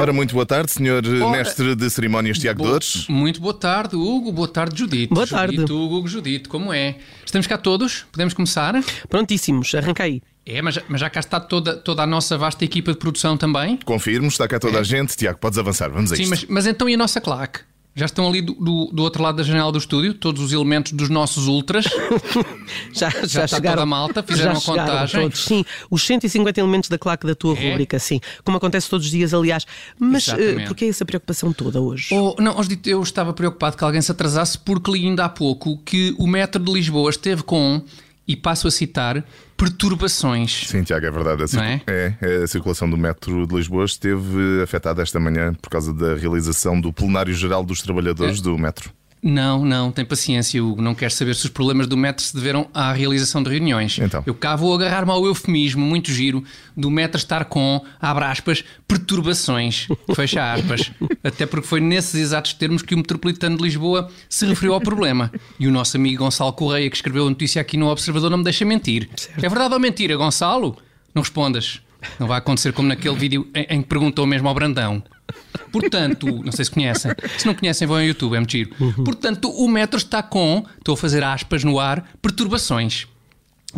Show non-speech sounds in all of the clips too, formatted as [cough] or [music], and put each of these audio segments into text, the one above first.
Ora, muito boa tarde, senhor Ora, mestre de cerimónias Tiago Bo- Dores. Muito boa tarde, Hugo. Boa tarde, Judite. Boa tarde. Judite, Hugo, Hugo, Judite, como é? Estamos cá todos? Podemos começar? Prontíssimos, arranca aí. É, mas, já- mas já cá está toda, toda a nossa vasta equipa de produção também? Confirmo, está cá toda a gente. Tiago, podes avançar, vamos a É. Sim, isto. mas, mas então e a nossa claque? Já estão ali do, do, do outro lado da janela do estúdio, todos os elementos dos nossos ultras. [laughs] Já, já, está chegaram. toda a malta? Fizeram já a contagem? Todos, sim, os 150 elementos da claque da tua É? rúbrica, sim. Como acontece todos os dias, aliás. Mas uh, porquê essa preocupação toda hoje? Oh, não, hoje eu estava preocupado que alguém se atrasasse porque li ainda há pouco que o metro de Lisboa esteve com, e passo a citar, perturbações. Sim, Tiago, é verdade. A, Não é? é, a circulação do metro de Lisboa esteve afetada esta manhã por causa da realização do plenário geral dos É. trabalhadores do metro. Não, não, tem paciência, Hugo. Não quero saber se os problemas do metro se deveram à realização de reuniões. Então. Eu cá vou agarrar-me ao eufemismo, muito giro, do metro estar com, abre aspas, perturbações, fecha aspas. Até porque foi nesses exatos termos que o metropolitano de Lisboa se referiu ao problema. E o nosso amigo Gonçalo Correia, que escreveu a notícia aqui no Observador, não me deixa mentir. É verdade ou mentira, Gonçalo? Não respondas. Não vai acontecer como naquele vídeo em, em que perguntou mesmo ao Brandão. Portanto, não sei se conhecem. Se não conhecem, vão ao YouTube, é muito giro. Portanto, o metro está com, estou a fazer aspas no ar, perturbações.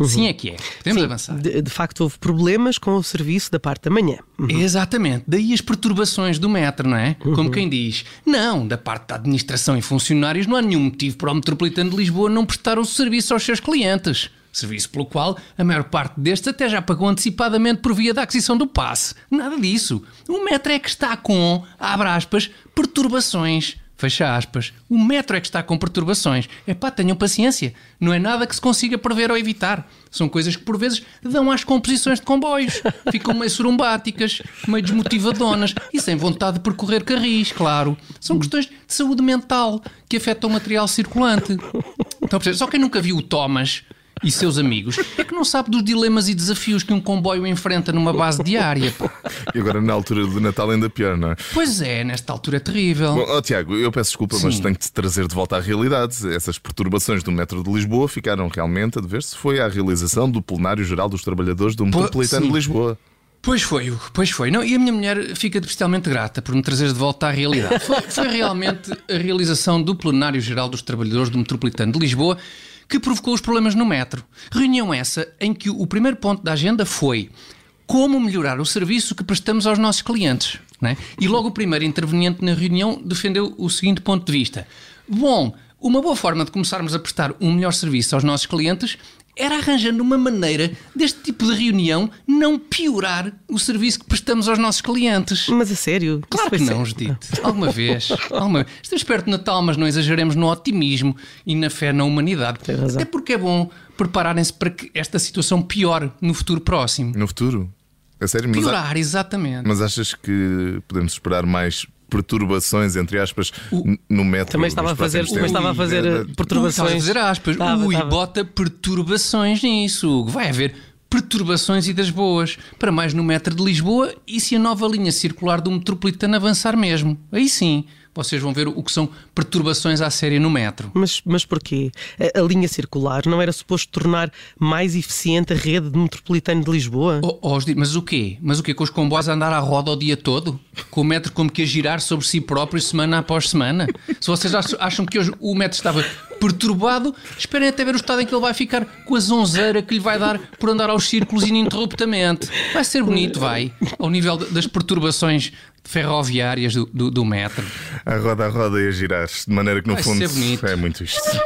Sim é que é. Podemos Sim, avançar. De, de facto, houve problemas com o serviço da parte da manhã. Exatamente. Daí as perturbações do metro, não é? Como quem diz, não, da parte da administração e funcionários não há nenhum motivo para o Metropolitano de Lisboa não prestar o serviço aos seus clientes. Serviço pelo qual a maior parte destes até já pagou antecipadamente por via da aquisição do passe. Nada disso. O metro é que está com, abre aspas, perturbações. Fecha aspas. O metro é que está com perturbações. Epá, tenham paciência. Não é nada que se consiga prever ou evitar. São coisas que por vezes dão às composições de comboios. Ficam meio surumbáticas, meio desmotivadonas e sem vontade de percorrer carris, claro. São questões de saúde mental que afetam o material circulante. Perceber? Só quem nunca viu o Thomas e seus amigos é que não sabe dos dilemas e desafios que um comboio enfrenta numa base diária. pá. E agora, na altura do Natal, ainda pior, não é? Pois é, nesta altura é terrível. Bom, ó, Tiago, eu peço desculpa, mas Sim. tenho que te trazer de volta à realidade. Essas perturbações do metro de Lisboa ficaram realmente a dever-se foi à realização do plenário geral dos trabalhadores do metropolitano de Lisboa. Pois foi, pois foi. Não, e a minha mulher fica especialmente grata por me trazeres de volta à realidade. Foi, foi realmente a realização do Plenário Geral dos Trabalhadores do Metropolitano de Lisboa que provocou os problemas no metro. Reunião essa em que o primeiro ponto da agenda foi como melhorar o serviço que prestamos aos nossos clientes. é? E logo o primeiro interveniente na reunião defendeu o seguinte ponto de vista: Bom, uma boa forma de começarmos a prestar um melhor serviço aos nossos clientes era arranjando uma maneira deste tipo de reunião não piorar o serviço que prestamos aos nossos clientes. Mas a sério? Claro que não? Judite. Alguma vez. Alguma. Estamos perto de Natal, mas não exageremos no otimismo e na fé na humanidade. Tem razão. Até porque é bom prepararem-se para que esta situação piore no futuro próximo. No futuro? A sério? Mas, Piorar, exatamente. mas achas que podemos esperar mais perturbações, entre aspas, n- no metro? Também estava a fazer, próximos também estava a fazer eh, Estava perturbações. a fazer aspas. Estava, Ui, estava. bota perturbações nisso. Vai haver perturbações e das boas. Para mais no metro de Lisboa e se a nova linha circular do metropolitano avançar mesmo. Aí sim, vocês vão ver o que são perturbações à séria no metro. Mas, mas porquê? A, a linha circular não era suposto tornar mais eficiente a rede de metropolitano de Lisboa? Oh, oh, mas o quê? Mas o quê? Com os comboios a andar à roda o dia todo? Com o metro como que a girar sobre si próprio semana após semana? Se vocês acham- que hoje o metro estava perturbado, esperem até ver o estado em que ele vai ficar com a zonzeira que lhe vai dar por andar aos círculos ininterruptamente. Vai ser bonito, vai, ao nível das perturbações ferroviárias do, do- do metro. A roda a roda e a girar, de maneira que no Vai fundo ser bonito. é muito isto. [laughs]